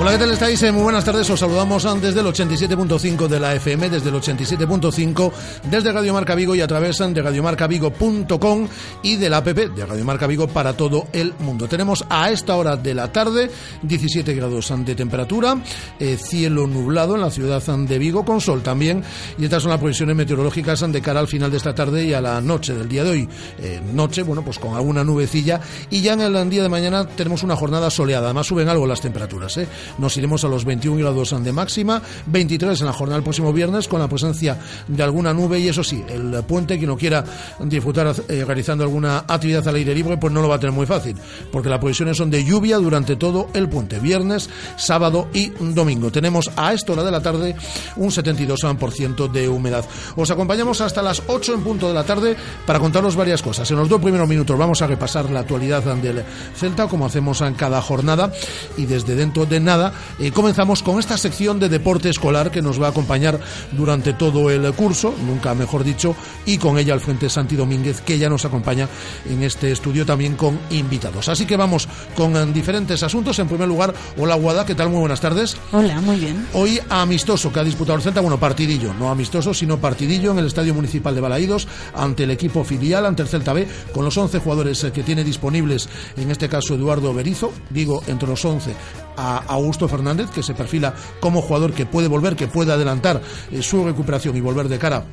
Hola, ¿qué tal estáis? Eh, muy buenas tardes. Os saludamos desde el 87.5 de la FM, desde el 87.5, desde Radio Marca Vigo y a través de radiomarcavigo.com y de la app de Radio Marca Vigo para todo el mundo. Tenemos a esta hora de la tarde 17 grados de temperatura, eh, cielo nublado en la ciudad de Vigo, con sol también. Y estas son las previsiones meteorológicas de cara al final de esta tarde y a la noche del día de hoy. Eh, noche, bueno, pues con alguna nubecilla. Y ya en el día de mañana tenemos una jornada soleada. Además suben algo las temperaturas. ¿eh? Nos iremos a los 21 grados de máxima, 23 en la jornada del próximo viernes con la presencia de alguna nube y eso sí, el puente, quien no quiera disfrutar eh, realizando alguna actividad al aire libre, pues no lo va a tener muy fácil, porque las previsiones son de lluvia durante todo el puente, viernes, sábado y domingo. Tenemos a esta hora de la tarde un 72% de humedad. Os acompañamos hasta las 8 en punto de la tarde para contaros varias cosas. En los dos primeros minutos vamos a repasar la actualidad del Celta, como hacemos en cada jornada, y desde dentro de nada eh, comenzamos con esta sección de deporte escolar que nos va a acompañar durante todo el curso, nunca mejor dicho, y con ella al frente Santi Domínguez, que ya nos acompaña en este estudio también con invitados. Así que vamos con eh, diferentes asuntos. En primer lugar, hola Guada, ¿qué tal? Muy buenas tardes. Hola, muy bien. Hoy amistoso que ha disputado el Celta, bueno, partidillo, no amistoso, sino partidillo en el Estadio Municipal de Balaídos ante el equipo filial, ante el Celta B, con los 11 jugadores eh, que tiene disponibles, en este caso Eduardo Berizo, digo, entre los 11 a Augusto Fernández, que se perfila como jugador que puede volver, que puede adelantar eh, su recuperación y volver de cara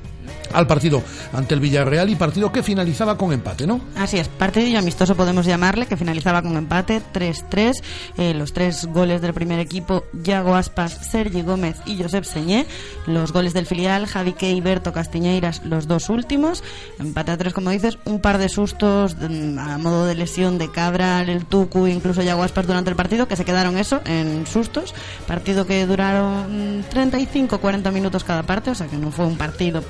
al partido ante el Villarreal y partido que finalizaba con empate, ¿no? Así es, partido amistoso podemos llamarle, que finalizaba con empate 3-3. Eh, los tres goles del primer equipo, Yago Aspas, Sergi Gómez y Josep Señé. Los goles del filial, Javi Key y Berto Castiñeiras, los dos últimos. Empate a tres, como dices, un par de sustos mm, a modo de lesión de Cabral, el Tucu, incluso Yago Aspas durante el partido, que se quedaron eso, en sustos. Partido que duraron 35-40 minutos cada parte, o sea que no fue un partido partido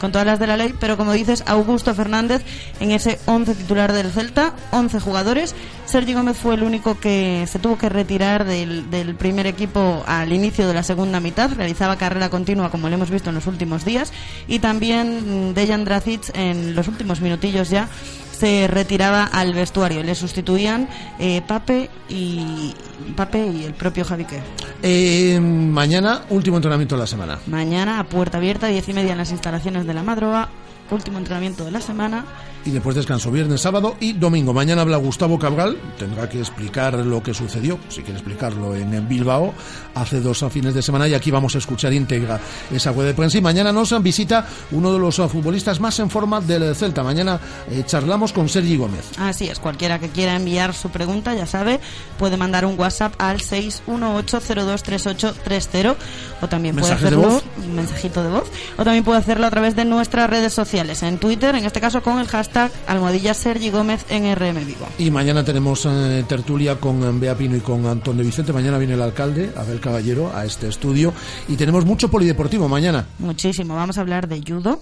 con todas las de la ley, pero como dices, Augusto Fernández en ese 11 titular del Celta, 11 jugadores. Sergio Gómez fue el único que se tuvo que retirar del, del primer equipo al inicio de la segunda mitad, realizaba carrera continua como lo hemos visto en los últimos días, y también Dejan Dracic en los últimos minutillos ya se retiraba al vestuario. Le sustituían eh, Pape y Pape y el propio Javique. Eh, mañana, último entrenamiento de la semana. Mañana a puerta abierta, diez y media en las instalaciones de la Madroa. Último entrenamiento de la semana y después descanso viernes, sábado y domingo. Mañana habla Gustavo Cabral, tendrá que explicar lo que sucedió, si quiere explicarlo, en Bilbao hace dos fines de semana y aquí vamos a escuchar íntegra esa web de prensa. Y mañana nos visita uno de los futbolistas más en forma del Celta. Mañana eh, charlamos con Sergi Gómez. Así es, cualquiera que quiera enviar su pregunta, ya sabe, puede mandar un WhatsApp al 618023830 o también puede hacerlo, un mensajito de voz, o también puede hacerlo a través de nuestras redes sociales, en Twitter, en este caso con el hashtag almohadilla Sergi Gómez en RM Vigo. Y mañana tenemos eh, tertulia con eh, Bea Pino y con Antón de Vicente. Mañana viene el alcalde, Abel Caballero, a este estudio. Y tenemos mucho polideportivo mañana. Muchísimo. Vamos a hablar de judo.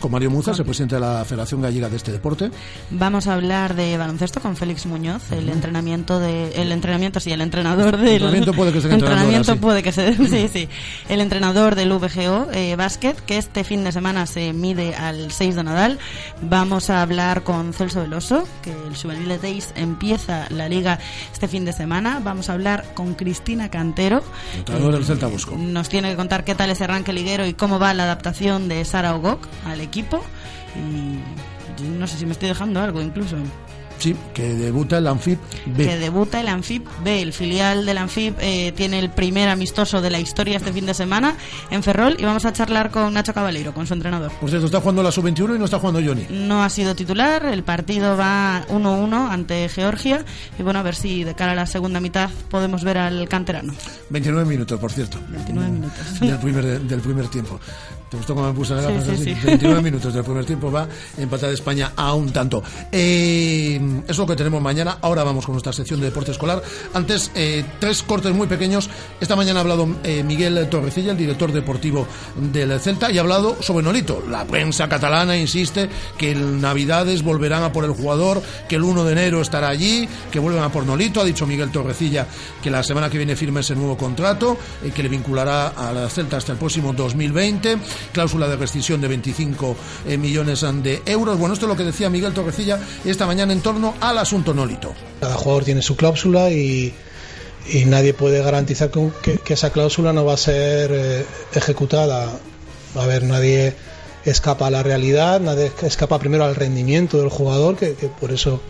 con Mario Muzas, el presidente de la Federación Gallega de este deporte. Vamos a hablar de baloncesto con Félix Muñoz, el entrenamiento de el entrenamiento sí, el entrenador del entrenamiento puede que sea entrenamiento puede que sea sí, sí. El entrenador del VGO eh, básquet que este fin de semana se mide al 6 de Nadal. Vamos a hablar con Celso Veloso, que el Juvenil Days empieza la liga este fin de semana. Vamos a hablar con Cristina Cantero. del Celta Nos tiene que contar qué tal ese arranque liguero y cómo va la adaptación de Sara Ogok al equipo. Y no sé si me estoy dejando algo incluso. Sí, que debuta el Anfib B. Que debuta el Anfib B. El filial del Anfib eh, tiene el primer amistoso de la historia este fin de semana en Ferrol y vamos a charlar con Nacho Caballero, con su entrenador. Por cierto, está jugando la sub-21 y no está jugando Johnny. No ha sido titular, el partido va 1-1 ante Georgia y bueno, a ver si de cara a la segunda mitad podemos ver al canterano. 29 minutos, por cierto. 29 minutos. Del primer, del primer tiempo. ¿Te gustó cómo me puse la sí, 29 minutos del primer tiempo va empatada España a un tanto. Eh, eso es lo que tenemos mañana. Ahora vamos con nuestra sección de deporte escolar. Antes, eh, tres cortes muy pequeños. Esta mañana ha hablado eh, Miguel Torrecilla, el director deportivo del Celta, y ha hablado sobre Nolito. La prensa catalana insiste que en Navidades volverán a por el jugador, que el 1 de enero estará allí, que vuelven a por Nolito. Ha dicho Miguel Torrecilla que la semana que viene firme ese nuevo contrato, eh, que le vinculará a la Celta hasta el próximo 2020. Cláusula de rescisión de 25 millones de euros. Bueno, esto es lo que decía Miguel Torrecilla esta mañana en torno al asunto Nolito. Cada jugador tiene su cláusula y, nadie puede garantizar que, esa cláusula no va a ser eh, ejecutada. A ver, nadie escapa a la realidad, nadie escapa primero al rendimiento del jugador, que, que por eso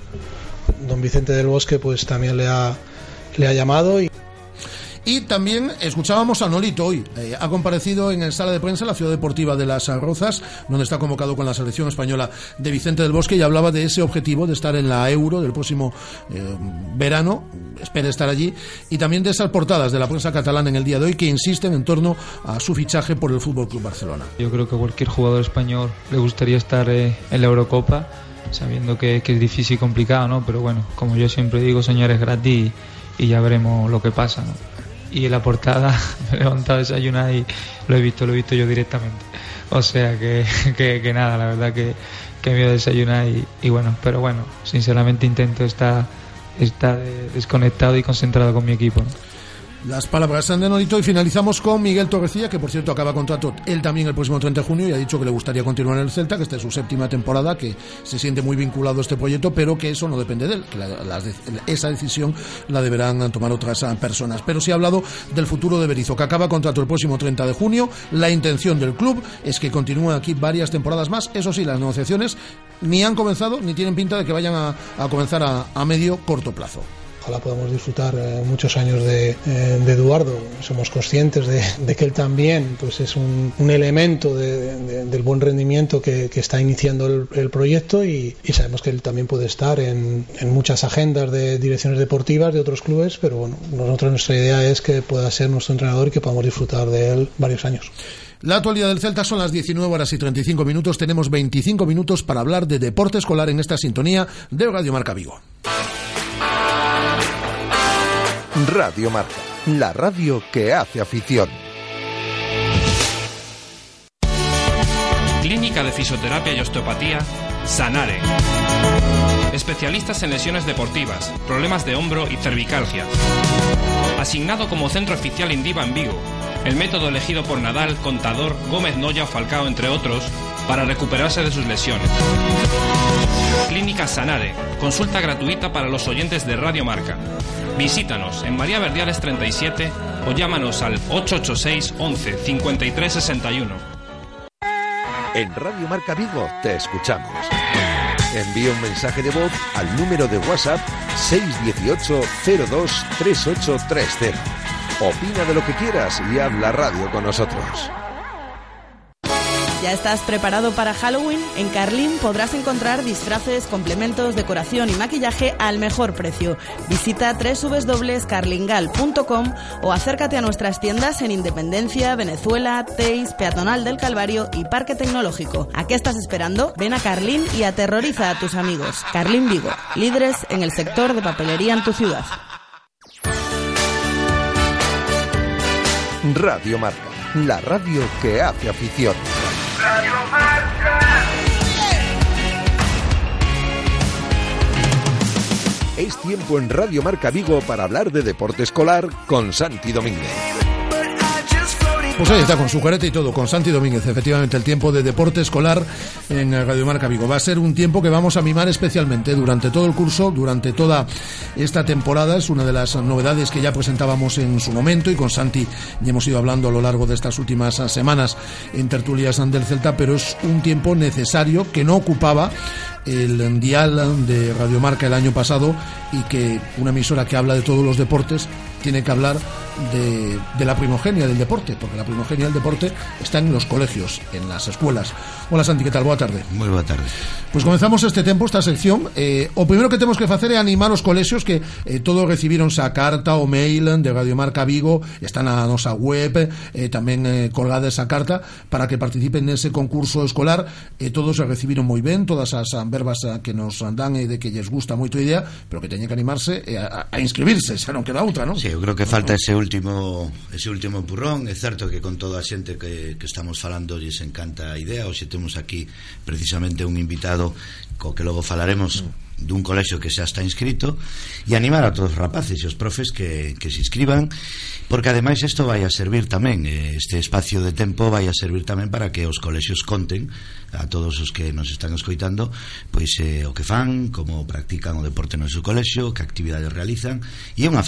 don Vicente del Bosque pues también le ha, le ha llamado. Y... Y también escuchábamos a Nolito hoy. Eh, ha comparecido en el sala de prensa la Ciudad Deportiva de Las Rozas, donde está convocado con la selección española de Vicente del Bosque y hablaba de ese objetivo de estar en la Euro del próximo eh, verano. Espera estar allí. Y también de esas portadas de la prensa catalana en el día de hoy que insisten en torno a su fichaje por el Fútbol Club Barcelona. Yo creo que cualquier jugador español le gustaría estar eh, en la Eurocopa, sabiendo que, es difícil y complicado, ¿no? Pero bueno, como yo siempre digo, señores, gratis y, ya veremos lo que pasa, ¿no? Y en la portada me he levantado a desayunar y lo he visto, lo he visto yo directamente. O sea que, que, nada, la verdad que, que me voy a desayunar y, y, bueno, pero bueno, sinceramente intento estar, estar desconectado y concentrado con mi equipo. Las palabras de Nolito y finalizamos con Miguel Torrecilla, que por cierto acaba contrato él también el próximo 30 de junio y ha dicho que le gustaría continuar en el Celta, que esta es su séptima temporada, que se siente muy vinculado a este proyecto, pero que eso no depende de él, que esa decisión la deberán tomar otras personas. Pero sí ha hablado del futuro de Berizzo, que acaba contrato el próximo 30 de junio. La intención del club es que continúe aquí varias temporadas más. Eso sí, las negociaciones ni han comenzado ni tienen pinta de que vayan a, comenzar a medio corto plazo ojalá podamos disfrutar eh, muchos años de, eh, de, Eduardo. Somos conscientes de, que él también pues, es un, un elemento del buen rendimiento que, que está iniciando el, proyecto y, y, sabemos que él también puede estar en, en, muchas agendas de direcciones deportivas de otros clubes, pero bueno, nosotros nuestra idea es que pueda ser nuestro entrenador y que podamos disfrutar de él varios años. La actualidad del Celta son las 19 horas y 35 minutos. Tenemos 25 minutos para hablar de deporte escolar en esta sintonía de Radio Marca Vigo. Radio Marca, la radio que hace afición. Clínica de Fisioterapia y Osteopatía, Sanare. Especialistas en lesiones deportivas, problemas de hombro y cervicalgia. Asignado como centro oficial Indiva en Vigo, el método elegido por Nadal, Contador, Gómez Noya o Falcao, entre otros, para recuperarse de sus lesiones. Clínica Sanare, consulta gratuita para los oyentes de Radio Marca. Visítanos en María Verdiales 37 o llámanos al 886 11 53 61. En Radio Marca Vigo te escuchamos. Envía un mensaje de voz al número de WhatsApp 618 02 3830. Opina de lo que quieras y habla radio con nosotros. ¿Ya estás preparado para Halloween? En Carlín podrás encontrar disfraces, complementos, decoración y maquillaje al mejor precio. Visita www.carlingal.com o acércate a nuestras tiendas en Independencia, Venezuela, Teis, Peatonal del Calvario y Parque Tecnológico. ¿A qué estás esperando? Ven a Carlín y aterroriza a tus amigos. Carlín Vigo, líderes en el sector de papelería en tu ciudad. Radio Marca, la radio que hace afición. Es tiempo en Radio Marca Vigo para hablar de deporte escolar con Santi Domínguez. Pues ahí está, con su careta y todo, con Santi Domínguez, efectivamente, el tiempo de deporte escolar en Radio Marca Vigo. Va a ser un tiempo que vamos a mimar especialmente durante todo el curso, durante toda esta temporada. Es una de las novedades que ya presentábamos en su momento y con Santi ya hemos ido hablando a lo largo de estas últimas semanas en tertulias del Celta, pero es un tiempo necesario que no ocupaba el dial de Radio Marca el año pasado y que una emisora que habla de todos los deportes tiene que hablar de, de, la primogenia del deporte, porque la primogenia del deporte está en los colegios, en las escuelas. Hola Santi, ¿qué tal? Boa tarde. Moi boa tarde. Pois comenzamos este tempo, esta sección. Eh, o primeiro que temos que facer é animar os colexios que eh, todos recibiron a carta o mail de Radio Marca Vigo, está na nosa web, eh, tamén eh, colgada esa carta, para que participen nese concurso escolar. Eh, todos se recibiron moi ben, todas as verbas que nos dan e de que lles gusta moito a idea, pero que teñen que animarse eh, a, a inscribirse, xa non queda outra, non? Sí, eu creo que falta ese último ese último empurrón, é certo que con toda a xente que, que estamos falando lles encanta a idea, hoxe temos aquí precisamente un invitado co que logo falaremos dun colexo que xa está inscrito e animar a todos os rapaces e os profes que, que se inscriban porque ademais isto vai a servir tamén este espacio de tempo vai a servir tamén para que os colexios conten a todos os que nos están escoitando pois eh, o que fan, como practican o deporte no seu colexio, que actividades realizan e é unha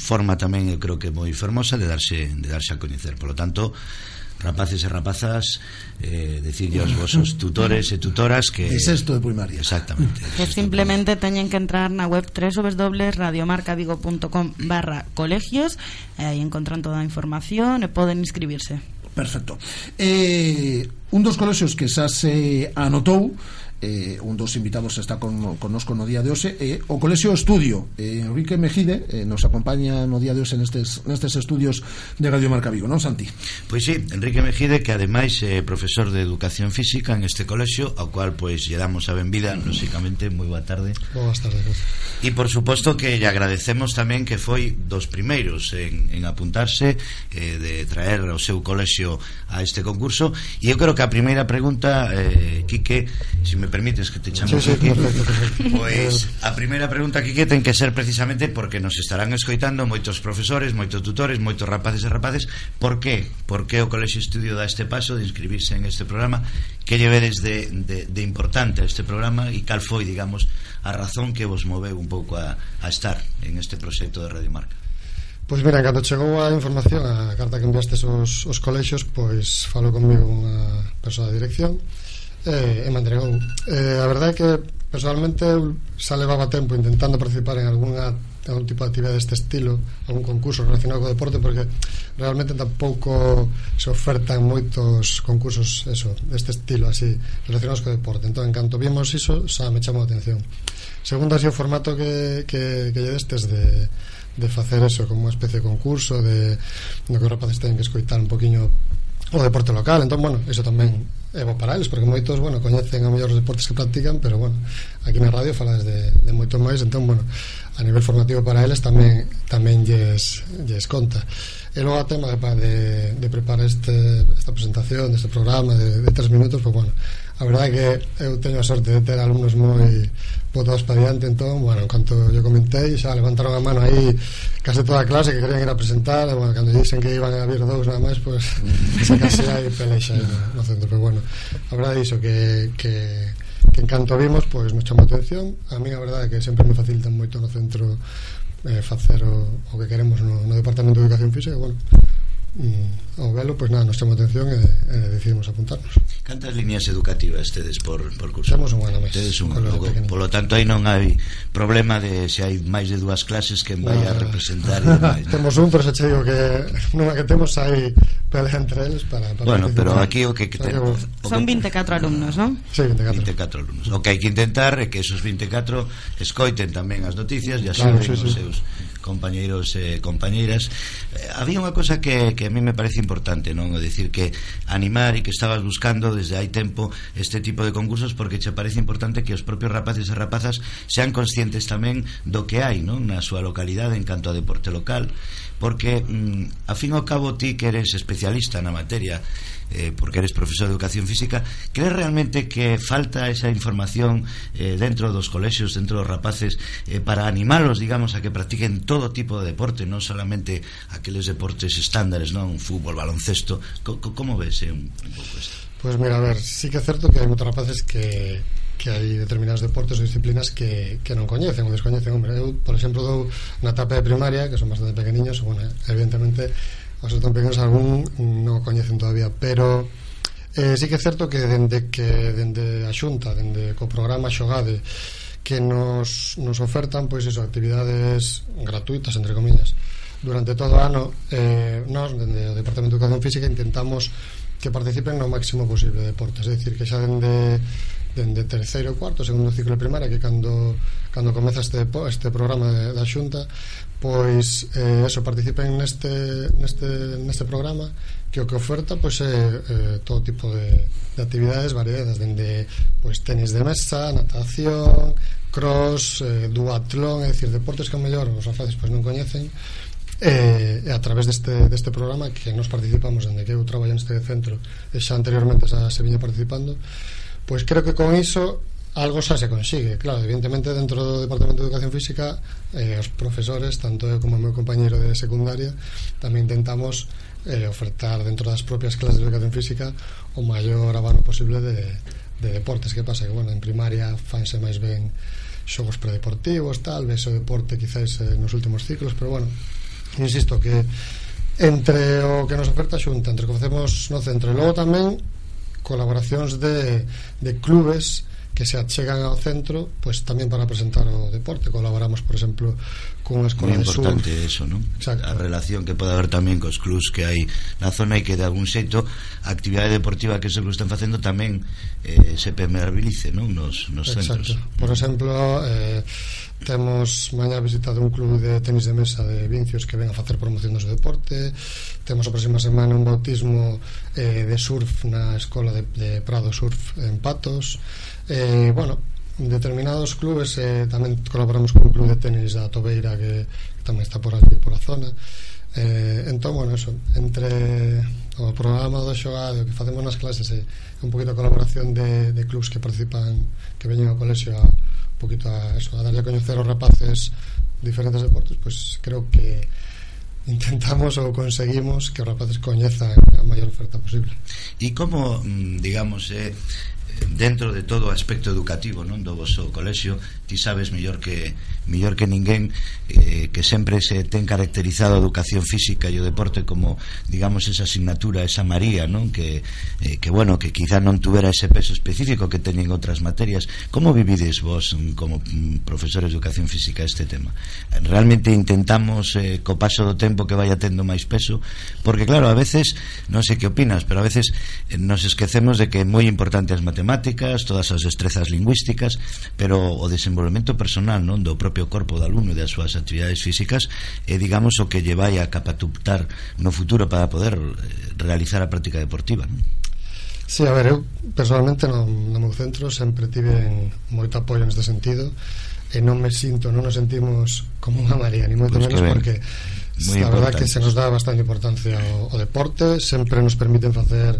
forma tamén eu creo que moi fermosa de darse, de darse a coñecer, polo tanto rapaces e rapazas eh, decirlle aos vosos tutores e tutoras que... é sexto de primaria. Exactamente. Que simplemente teñen que entrar na web www.radiomarcavigo.com barra colegios e aí encontran toda a información e poden inscribirse. Perfecto. Eh, un dos colexios que xa se anotou eh, un dos invitados está con, conosco no día de hoxe eh, o Colexio Estudio eh, Enrique Mejide eh, nos acompaña no día de hoxe nestes, nestes estudios de Radio Marca Vigo, non Santi? Pois sí, Enrique Mejide que ademais é eh, profesor de Educación Física en este colexio ao cual pois lle damos a benvida lóxicamente, moi boa tarde. Boas tardes E por suposto que lle agradecemos tamén que foi dos primeiros en, en apuntarse eh, de traer o seu colexio a este concurso. E eu creo que a primeira pregunta eh, Quique, se si me me permites que te chamo sí, sí. Pois a primeira pregunta que que ten que ser precisamente porque nos estarán escoitando moitos profesores, moitos tutores, moitos rapaces e rapaces, por que? Por que o Colexio Estudio dá este paso de inscribirse en este programa? Que llevedes de, de, de importante a este programa e cal foi, digamos, a razón que vos moveu un pouco a, a estar en este proxecto de Radio Marca? Pois mira, cando chegou a información A carta que enviaste os, os colexios Pois falou comigo unha persoa de dirección E eh, e entregou. Eh, a verdade é que personalmente xa levaba tempo intentando participar en algunha algún tipo de actividade deste estilo algún concurso relacionado co deporte porque realmente tampouco se ofertan moitos concursos eso, deste estilo así relacionados co deporte. Entón en canto vimos iso xa me chamou a atención. Segundo así o formato que, que, que lle destes de, de facer eso como unha especie de concurso de, no que os rapaces teñen que escoitar un poquinho o deporte local, entón, bueno, iso tamén é bo para eles, porque moitos, bueno, coñecen a mellor os deportes que practican, pero, bueno, aquí na radio falas de, de moito máis, entón, bueno, a nivel formativo para eles tamén tamén lles, lles conta. E logo a tema de, de, de preparar este, esta presentación, deste programa de, de tres minutos, pues, bueno, a verdade que eu teño a sorte de ter alumnos moi botados para diante entón, bueno, en canto yo comentei xa levantaron a mano aí case toda a clase que querían ir a presentar e, bueno, cando dixen que iban a haber dous nada máis pues, xa case hai pelexa no, no centro, pero bueno a verdade iso que, que que en canto vimos, pois pues, nos chamou atención. A mí a verdade é que sempre me facilitan moito no centro eh, facer o, o que queremos no, no Departamento de Educación Física bueno, mm, ao velo, pois nada, nos chamou atención e, e decidimos apuntarnos. Cantas líneas educativas tedes por, por curso? Temos un ano máis. Tedes unha, logo, polo tanto aí non hai problema de se hai máis de dúas clases que vai a ah. representar e demais. temos un, pero xa che digo que non que temos hai pelea entre eles para, para Bueno, pero aquí o que, que ten, o son 24 alumnos, non? Sí, 24. 24 alumnos. O que hai que intentar é que esos 24 escoiten tamén as noticias e asumen claro, sí, sí. seus compañeiros e eh, compañeiras. Eh, había unha cosa que, que a mí me parece importante, non? O decir que animar e que estabas buscando desde hai tempo este tipo de concursos porque che parece importante que os propios rapaces e rapazas sean conscientes tamén do que hai, non? Na súa localidade en canto a deporte local, porque mm, a fin ao cabo ti que eres especialista na materia eh, porque eres profesor de Educación Física, crees realmente que falta esa información eh, dentro dos colexios, dentro dos rapaces, eh, para animalos, digamos, a que practiquen todo tipo de deporte, non solamente aqueles deportes estándares, non? Fútbol, baloncesto, co co como ves eh, un, un pouco isto? Pues mira, a ver, sí que é certo que hai moitos rapaces que que hai determinados deportes ou disciplinas que, que non coñecen ou descoñecen. Hombre, eu, por exemplo, dou na etapa de primaria, que son bastante pequeniños, bueno, evidentemente Os otompenos algún non o coñecen todavía, pero eh, sí que é certo que dende que dende a Xunta, dende co programa Xogade que nos, nos ofertan pois eso, actividades gratuitas entre comillas durante todo o ano eh, nos, dende o Departamento de Educación Física intentamos que participen no máximo posible de deportes, é dicir, que xa dende dende terceiro e cuarto, segundo ciclo de primaria, que cando cando comeza este este programa de, da Xunta, pois eh, eso participen neste neste neste programa que o que oferta pois é eh, todo tipo de, de actividades variadas, dende pois tenis de mesa, natación, cross, eh, duatlón, é dicir, deportes que a mellor os rapaces pois non coñecen, E, e a través deste, deste programa que nos participamos dende que eu traballo neste centro e xa anteriormente xa se viña participando Pues creo que con iso algo xa se consigue, claro, evidentemente dentro do Departamento de Educación Física eh, os profesores, tanto eu como o meu compañero de secundaria, tamén intentamos eh, ofertar dentro das propias clases de Educación Física o maior abano posible de, de deportes que pasa, que bueno, en primaria fanse máis ben xogos predeportivos, tal vez o deporte quizáis eh, nos últimos ciclos, pero bueno insisto que entre o que nos oferta xunta, entre o que facemos no centro e logo tamén colaboracións de, de clubes que se achegan ao centro pois tamén para presentar o deporte colaboramos por exemplo con a Escola Muy importante de Sur. eso, non? Exacto. A relación que pode haber tamén cos clubs que hai na zona e que de algún xeito a actividade deportiva que se clubs están facendo tamén eh, se permeabilice, non? Nos, nos Exacto. centros. Por exemplo, eh, Temos mañá visitado un club de tenis de mesa de Vincios que ven a facer promoción do seu deporte. Temos a próxima semana un bautismo eh, de surf na escola de, de Prado Surf en Patos. Eh, bueno, determinados clubes eh, tamén colaboramos con un club de tenis da Tobeira que, que tamén está por aquí, por a zona. Eh, entón, bueno, eso, entre o programa do xogado que facemos nas clases e eh, un poquito de colaboración de, de clubs que participan que veñen ao colexio a, poquito a, eso, a darle a coñecer aos rapaces diferentes deportes, pues creo que intentamos ou conseguimos que os rapaces coñezan a maior oferta posible. E como, mm, digamos, eh, dentro de todo o aspecto educativo non do vosso colexio ti sabes mellor que mellor que ninguén eh, que sempre se ten caracterizado a educación física e o deporte como digamos esa asignatura esa maría non que eh, que bueno que quizá non tuvera ese peso específico que teñen outras materias. Como vivides vos mm, como mm, profesores de educación física este tema? Realmente intentamos eh, co paso do tempo que vaya tendo máis peso? Porque claro a veces non sei que opinas pero a veces eh, nos esquecemos de que é moi importante as matemáticas matemáticas, todas as destrezas lingüísticas, pero o desenvolvemento personal non do propio corpo do alumno e das súas actividades físicas é, digamos, o que lle vai a capacitar no futuro para poder eh, realizar a práctica deportiva. Non? Sí, a ver, eu personalmente no, no meu centro sempre tive moito apoio neste sentido e non me sinto, non nos sentimos como unha marea, ni moito pues menos porque Muy a verdad que se nos dá bastante importancia o, o deporte, sempre nos permiten facer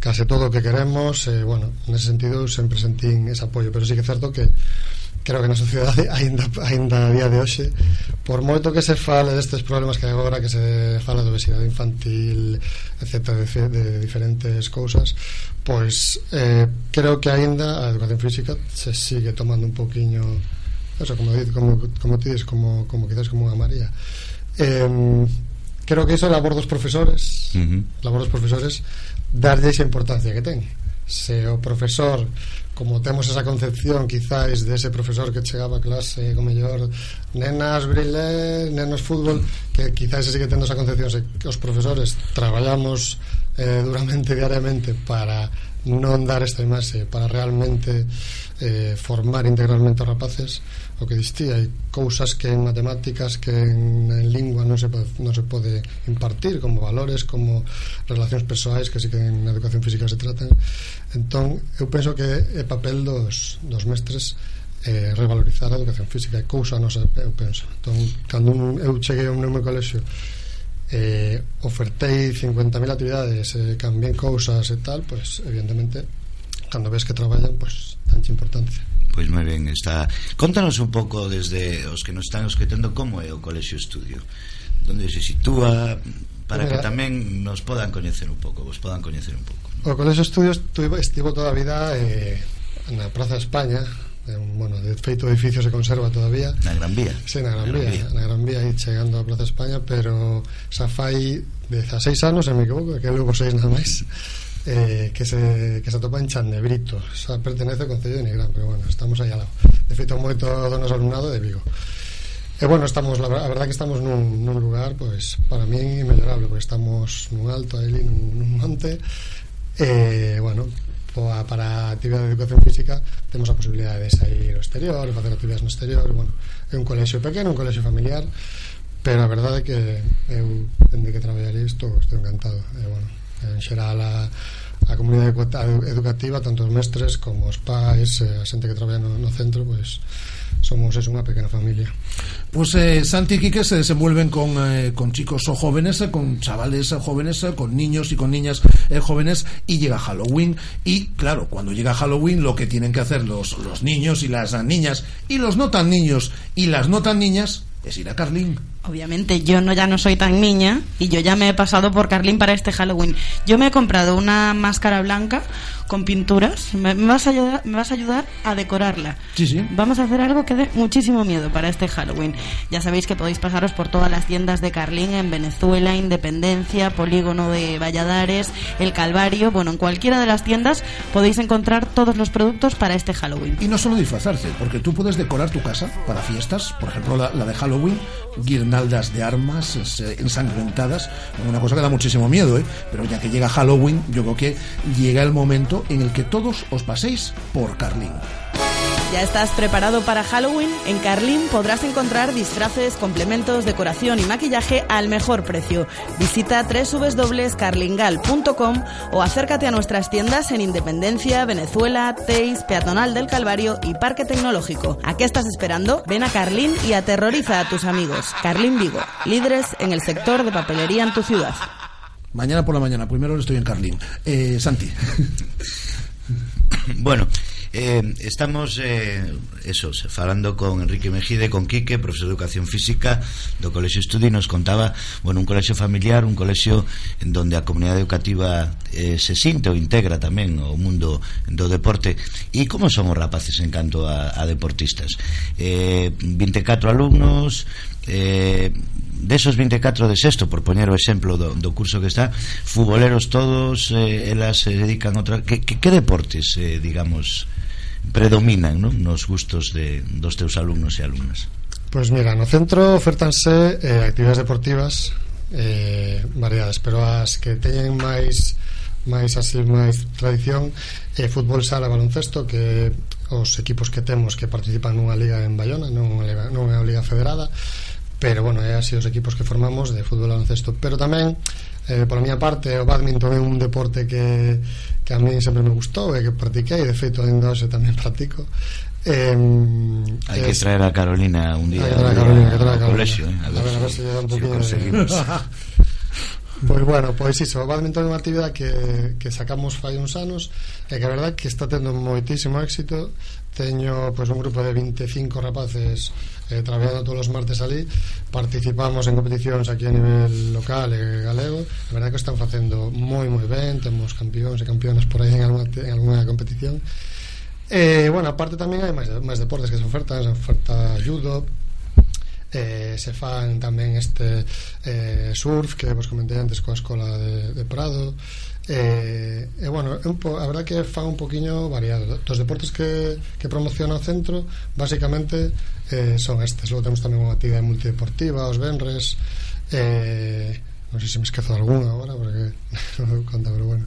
case todo o que queremos e, eh, bueno, nese sentido sempre sentín ese apoio, pero sí que é certo que creo que na sociedade aínda aínda a día de hoxe por moito que se fale destes problemas que agora que se fala de obesidade infantil etc, de, de diferentes cousas pois eh, creo que aínda a educación física se sigue tomando un poquinho eso, como, como, como ti como, como quizás como unha María eh, creo que iso é labor dos profesores uh -huh. labor dos profesores darlle esa importancia que ten. Se o profesor como temos esa concepción quizáis de ese profesor que chegaba a clase con mellor nenas brilé, nenos fútbol que quizáis se sigue tendo esa concepción se, que os profesores traballamos eh, duramente diariamente para non dar esta imaxe para realmente eh, formar integralmente os rapaces o que distía hai cousas que en matemáticas que en, en lingua non se, non se pode impartir como valores como relacións persoais que sí que en educación física se tratan. Entón eu penso que é papel dos, dos mestres eh, revalorizar a educación física é cousa nosa, eu penso. Entón, cando un, eu cheguei ao meu colexio eh, ofertei 50.000 actividades eh, cambié cousas e tal pues evidentemente cando ves que traballan pues tanche importancia Pois moi ben, está. Contanos un pouco desde os que nos están escritando como é o Colexio Estudio. Donde se sitúa para Mira, que tamén nos podan coñecer un pouco, vos podan coñecer un pouco. O Colexio Estudio estivo toda a vida eh, na Praza España, bueno, de feito o edificio se conserva todavía. Na Gran Vía. Sí, na Gran, Vía, na Gran Vía aí chegando á Plaza España pero xa fai 16 anos, se me equivoco, que logo seis nada máis eh, que, se, que se atopa en Chandebrito xa pertenece ao Concello de Nigrán pero bueno, estamos aí al lado. De feito moito do noso alumnado de Vigo. E bueno, estamos, la, a verdad que estamos nun, nun lugar, pois, para mí, inmellorable, porque estamos nun alto, aí, nun, nun monte, e, bueno, tempo a, para a actividade de educación física temos a posibilidade de sair ao exterior facer actividades no exterior bueno, é un colexio pequeno, un colexio familiar pero a verdade é que eu dende que traballar isto estou encantado. E, bueno, en xeral a, a comunidade educativa tanto os mestres como os pais a xente que traballa no, no centro pois pues, somos es una pequeña familia. Pues eh, Santi y Quique se desenvuelven con, eh, con chicos o jóvenes, eh, con chavales jóvenes, eh, con niños y con niñas eh, jóvenes y llega Halloween y claro, cuando llega Halloween lo que tienen que hacer los, los niños y las niñas y los no tan niños y las no tan niñas es ir a Carlín. Obviamente, yo no ya no soy tan niña y yo ya me he pasado por Carlín para este Halloween. Yo me he comprado una máscara blanca con pinturas. Me, vas, a ayudar, me vas a ayudar a decorarla. Sí, sí. Vamos a hacer algo que dé muchísimo miedo para este Halloween. Ya sabéis que podéis pasaros por todas las tiendas de Carlín en Venezuela, Independencia, Polígono de Valladares, El Calvario. Bueno, en cualquiera de las tiendas podéis encontrar todos los productos para este Halloween. Y no solo disfrazarse, porque tú puedes decorar tu casa para fiestas, por ejemplo la, la de Halloween, guirnaldas de armas ensangrentadas, una cosa que da muchísimo miedo, ¿eh? pero ya que llega Halloween, yo creo que llega el momento en el que todos os paséis por Carlín. ¿Ya estás preparado para Halloween? En Carlín podrás encontrar disfraces, complementos, decoración y maquillaje al mejor precio. Visita www.carlingal.com o acércate a nuestras tiendas en Independencia, Venezuela, Teis, Peatonal del Calvario y Parque Tecnológico. ¿A qué estás esperando? Ven a Carlín y aterroriza a tus amigos. Carlín Vigo, líderes en el sector de papelería en tu ciudad. Mañana por la mañana, primero estoy en Carlín. Eh, Santi. bueno, Eh, estamos eh, eso, falando con Enrique Mejide, con Quique, profesor de Educación Física do Colexio Estudi, nos contaba bueno, un colexio familiar, un colexio en donde a comunidade educativa eh, se sinte ou integra tamén o mundo do deporte. E como son os rapaces en canto a, a deportistas? Eh, 24 alumnos eh, desos 24 de sexto por poñer o exemplo do, do curso que está futboleros todos eh, elas se dedican a outra que, que, que deportes eh, digamos predominan non? nos gustos de, dos teus alumnos e alumnas? Pois mira, no centro ofertanse eh, actividades deportivas eh, variadas, pero as que teñen máis máis así máis tradición eh, fútbol sala baloncesto que os equipos que temos que participan nunha liga en Bayona non é unha liga federada pero bueno, é así os equipos que formamos de fútbol baloncesto, pero tamén eh, por a miña parte, o badminton é un deporte que, que a mí sempre me gustou e que practiquei, de feito, ainda hoxe tamén practico eh, Hai que traer a Carolina un día, a Carolina, que traer a Carolina. colegio eh? a, ver, a ver, a ver se un poquinho si conseguimos Pois bueno, pois iso, o badminton é unha actividade que, que sacamos fai uns anos e que a verdad que está tendo moitísimo éxito teño pois, un grupo de 25 rapaces eh, traballando todos os martes ali participamos en competicións aquí a nivel local e galego. A verdade que están facendo moi moi ben temos campeóns e campeonas por aí en alguna, en alguna competición. E eh, bueno, aparte tamén hai máis, máis deportes que se ofertan. Se oferta judo eh, se fan tamén este eh, surf que vos comentei antes coa escola de, de Prado. E, eh, e bueno, po, a verdad que fan un poquinho variado. Dos deportes que, que promociona o centro Basicamente eh, son estes. Logo temos tamén unha actividade multideportiva Os venres eh, Non sei se me esquezo de alguna agora Porque non me conta, pero bueno.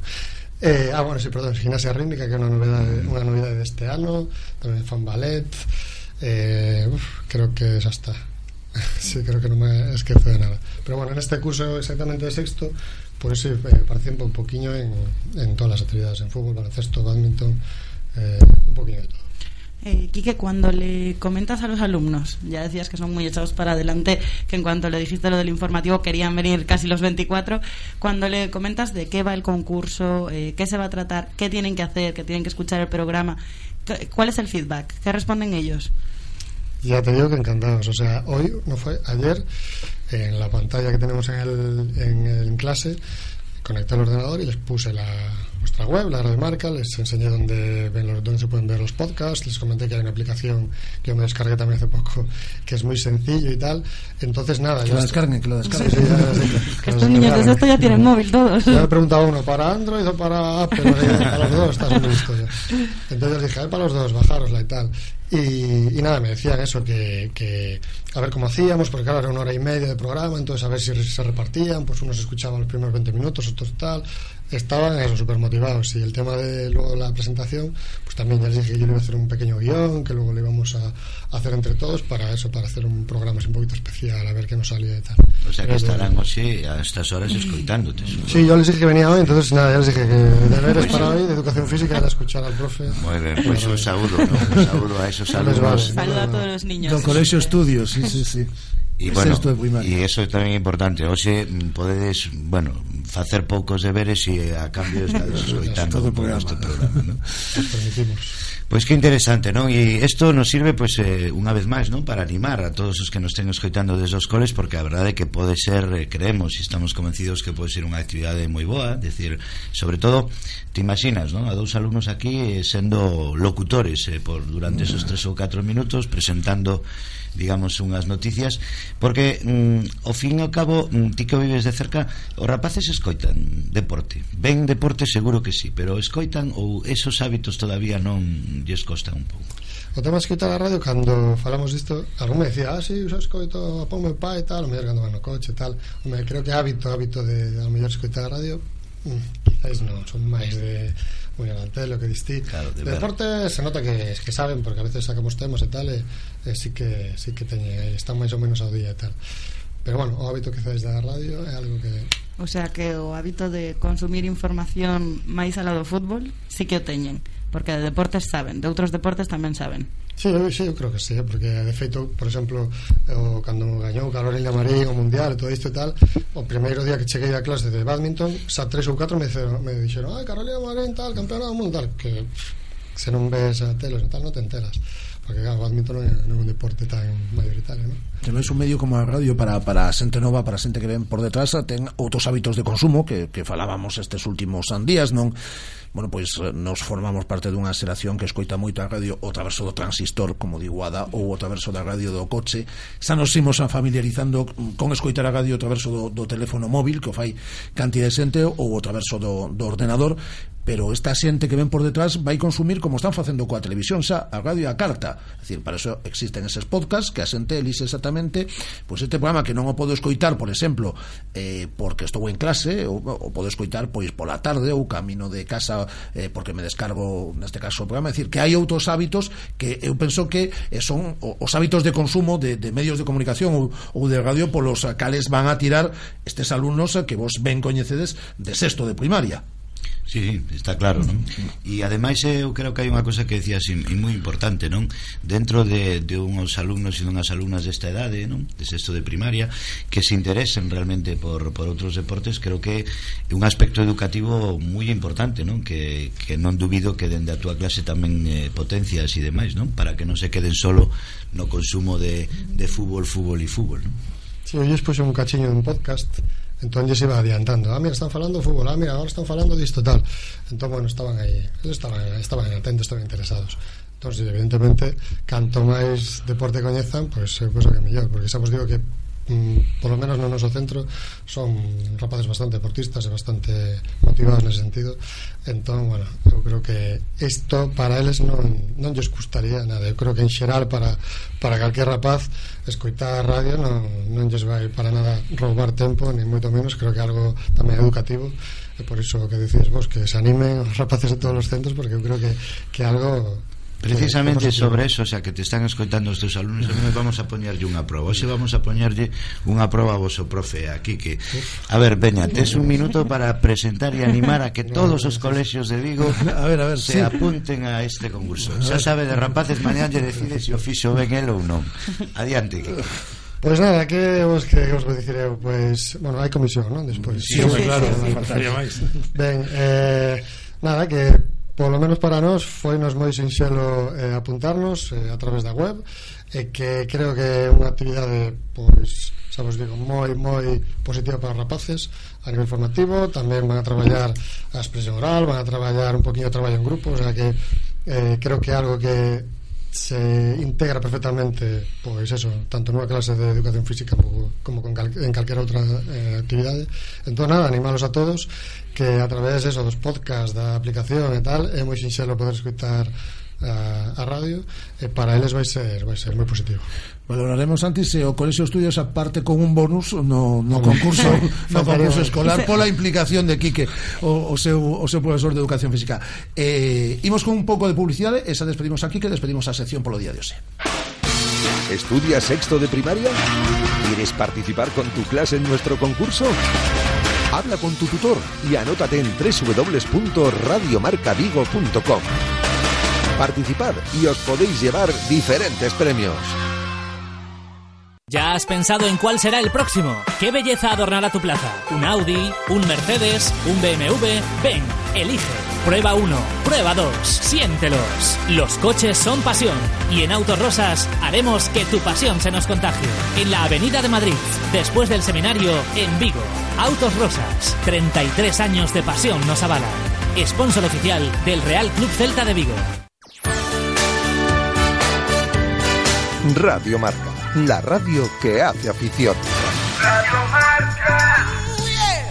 Eh, Ah, bueno, sí, perdón, gimnasia rítmica Que é unha novedade, unha novedade deste ano Tamén fan ballet eh, uf, Creo que xa está. sí, creo que non me esquezo de nada pero bueno, en este curso exactamente de sexto pues sí, eh, participo un poquinho en, todas las actividades, en fútbol, baloncesto, badminton, eh, un poquinho de todo. Eh, Quique, cuando le comentas a los alumnos, ya decías que son muy echados para adelante, que en cuanto le dijiste lo del informativo querían venir casi los 24, cuando le comentas de qué va el concurso, eh, qué se va a tratar, qué tienen que hacer, que tienen que escuchar el programa, ¿cuál es el feedback? ¿Qué responden ellos? Ya te digo que encantados. O sea, hoy, no fue ayer, en la pantalla que tenemos en, el, en, en clase, conecté al ordenador y les puse la, nuestra web, la de marca, les enseñé dónde, ven los, dónde se pueden ver los podcasts, les comenté que hay una aplicación que yo me descargué también hace poco, que es muy sencillo y tal. Entonces, nada. Que lo descarguen, que lo descarguen. Sí, sí, ya, sí, que Estos niños de esto ya tienen móvil todos. Yo me preguntaba uno, ¿para Android o para Apple? para los dos, estás en historia. Entonces dije, para los dos, bajárosla y tal. Y, y, nada, me decían eso, que, que, a ver cómo hacíamos, porque claro, era una hora y media de programa, entonces a ver si se repartían, pues unos escuchaban los primeros 20 minutos, otros tal, estaban eso, súper motivados. Y el tema de luego la presentación, pues también ya les dije que yo le iba a hacer un pequeño guion, que luego le íbamos a, a hacer entre todos para eso, para hacer un programa así un poquito especial, a ver qué nos salía y tal. O sea que estarán así a estas horas escoitándote. Sí, yo les dije que venía hoy, entonces nada, ya les dije que deberes para hoy, de educación física, era escuchar al profe. Muy bien, pues un saludo, ¿no? un saludo a esos alumnos. Saluda a todos los niños. Do Colegio Estudios, sí, sí, sí. Y, bueno, e eso é tamén importante Hoxe podedes, bueno, facer poucos deberes e a cambio estades escoitando o programa, este programa ¿no? Pois pues que interesante, non? E isto nos sirve, pois, pues, eh, unha vez máis, non? Para animar a todos os que nos estén escoitando desde os coles Porque a verdade é que pode ser, eh, creemos, e estamos convencidos que pode ser unha actividade moi boa decir, sobre todo, te imaginas, non? A dous alumnos aquí eh, sendo locutores eh, por durante esos tres ou catro minutos Presentando digamos, unhas noticias, porque mm, o fin e ao cabo, mm, ti que vives de cerca, os rapaces escoitan deporte. Ven deporte seguro que sí, pero escoitan ou esos hábitos todavía non lles costa un pouco. O tema escoitar a radio cando falamos disto, algún me decía, ah, sí, usa escoito a pon meu pai e tal, o mellor cando van no coche e tal. Me creo que hábito, hábito de a mellor escoitar a radio, mm, non, son máis de bueno, adelante lo que distí. Claro, de, de deporte se nota que, que saben porque a veces sacamos temas e tal e, eh, sí que sí que teñe, están máis ou menos ao día e tal. Pero bueno, o hábito que fades da radio é algo que... O sea que o hábito de consumir información máis alá do fútbol sí que o teñen porque de deportes saben, de outros deportes tamén saben. Sí, eu, sí, eu creo que sí, eh, porque de feito, por exemplo, o, cando gañou Carolina Marín o Mundial, todo isto e tal, o primeiro día que cheguei a clase de badminton, xa tres ou catro me, dixeron, me dixeron, ah, Carolina Marín, tal, campeona do mundo, tal, que se non ves a telos e tal, non te enteras porque claro, o badminton non é, non é un deporte tan mayoritario non? que non é un medio como a radio para, para a xente nova, para a xente que ven por detrás ten outros hábitos de consumo que, que falábamos estes últimos días non bueno, pois eh, nos formamos parte dunha xeración que escoita moito a radio o traverso do transistor, como digo Ada, ou o traverso da radio do coche. Xa nos imos a familiarizando con escoitar a radio o traverso do, do teléfono móvil, que o fai cantidad de xente, ou o traverso do, do ordenador, pero esta xente que ven por detrás vai consumir como están facendo coa televisión xa, a radio e a carta. É dicir, para eso existen eses podcasts que a xente elixe exactamente pois este programa que non o podo escoitar, por exemplo, eh, porque estou en clase, ou, o podo escoitar pois pola tarde ou camino de casa eh, porque me descargo neste caso o programa, é dicir, que hai outros hábitos que eu penso que eh, son os hábitos de consumo de, de medios de comunicación ou, ou de radio polos cales van a tirar estes alumnos que vos ben coñecedes de sexto de primaria. Sí, está claro, non? E ademais eh, eu creo que hai unha cosa que decía así, e moi importante, non? Dentro de, de unhos alumnos e dunhas alumnas desta edade, non? De sexto de primaria, que se interesen realmente por, por outros deportes, creo que é un aspecto educativo moi importante, non? Que, que non dubido que dende a túa clase tamén eh, potencias e demais, non? Para que non se queden solo no consumo de, de fútbol, fútbol e fútbol, non? Sí, hoxe expuxo un cachiño dun podcast entón lle se va adiantando ah, mira, están falando fútbol, ah, mira, agora están falando disto tal entón, bueno, estaban aí estaban, estaban atentos, estaban interesados. Entón, evidentemente, canto máis deporte coñezan, pois pues, é cosa que mellor porque xa vos digo que Mm, por lo menos no noso centro son rapaces bastante deportistas e bastante motivados nese sentido. Entón, bueno, eu creo que isto para eles non, non lles custaría nada, eu creo que en xeral para, para calquer rapaz escoitar a radio non, non lles vai para nada roubar tempo, ni moito menos. Creo que algo tamén educativo. E por iso que decís vos, que se animen os rapaces de todos os centros porque eu creo que, que algo Precisamente sobre eso, o sea, que te están escoitando os teus alumnos, a mí vamos a poñerlle unha proba. Hoxe vamos a poñerlle unha proba a vosso profe aquí que A ver, veña, tes un minuto para presentar e animar a que todos os colexios de Vigo a ver, a ver, se sí. apunten a este concurso. Xa sabe de rapaces mañá lle decide se si o fixo ben el ou non. Adiante. Pois pues nada, que vos que vos vou dicir eu, pois, pues, bueno, hai comisión, non? Despois. Sí, sí, sí, claro, sí, faltaría máis. Ben, eh, nada, que polo menos para nós foi nos moi sinxelo eh, apuntarnos eh, a través da web e eh, que creo que é unha actividade pois, xa vos digo, moi moi positiva para os rapaces a nivel formativo, tamén van a traballar a expresión oral, van a traballar un poquinho de traballo en grupo, o sea que eh, creo que é algo que se integra perfectamente pois eso, tanto nunha clase de educación física como, como con cal, en calquera outra eh, actividade. Entón nada, animalos a todos que a través eso dos podcast, da aplicación e tal, é moi sinxelo poder escutar a, a radio e para eles vai ser vai ser moi positivo. Valoraremos antes se o Colexio Estudios aparte con un bonus no, no concurso no concurso escolar pola implicación de Quique o, o, seu, o seu profesor de Educación Física eh, imos con un pouco de publicidade e xa despedimos a Quique despedimos a sección polo día de hoxe ¿Estudias sexto de primaria? ¿Quieres participar con tu clase en nuestro concurso? Habla con tu tutor y anótate en www.radiomarcavigo.com. Participad y os podéis llevar diferentes premios. ¿Ya has pensado en cuál será el próximo? ¿Qué belleza adornará tu plaza? ¿Un Audi? ¿Un Mercedes? ¿Un BMW? Ven, elige. Prueba 1, prueba 2, siéntelos. Los coches son pasión y en Autos Rosas haremos que tu pasión se nos contagie. En la Avenida de Madrid, después del seminario, en Vigo. Autos Rosas, 33 años de pasión nos avalan. Sponsor oficial del Real Club Celta de Vigo. Radio Marca, la radio que hace afición.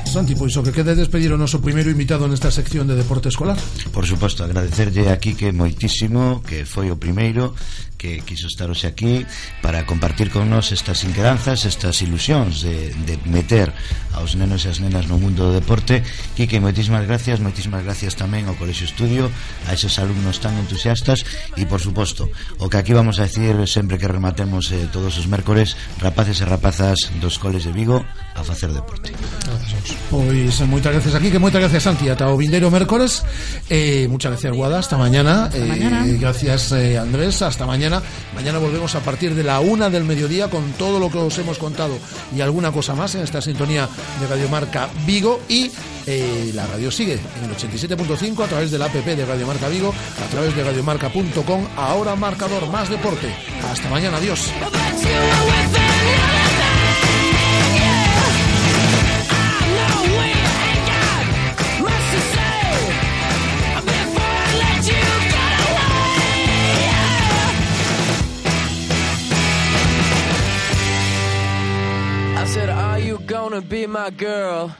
Santi, pois o que quede despedir o noso primeiro invitado nesta sección de deporte escolar Por suposto, agradecerlle aquí que moitísimo que foi o primeiro que quiso estar hoxe aquí para compartir con nós estas inquedanzas, estas ilusións de, de meter aos nenos e as nenas no mundo do deporte. Quique, moitísimas gracias, moitísimas gracias tamén ao Colexio Estudio, a esos alumnos tan entusiastas e, por suposto, o que aquí vamos a decir sempre que rematemos eh, todos os mércores, rapaces e rapazas dos coles de Vigo a facer deporte. Gracias. Pois eh, moitas gracias aquí, que moitas gracias Santi, ata o vindeiro mércores. Eh, muchas gracias Guada, hasta mañana. Hasta eh, mañana. Gracias eh, Andrés, hasta mañana. Mañana. Volvemos a partir de la una del mediodía Con todo lo que os hemos contado Y alguna cosa más en esta sintonía de Radio Marca Vigo Y eh, la radio sigue en el 87.5 A través de la app de Radio Marca Vigo A través de radiomarca.com Ahora marcador, más deporte. Hasta mañana, adiós you gonna be my girl?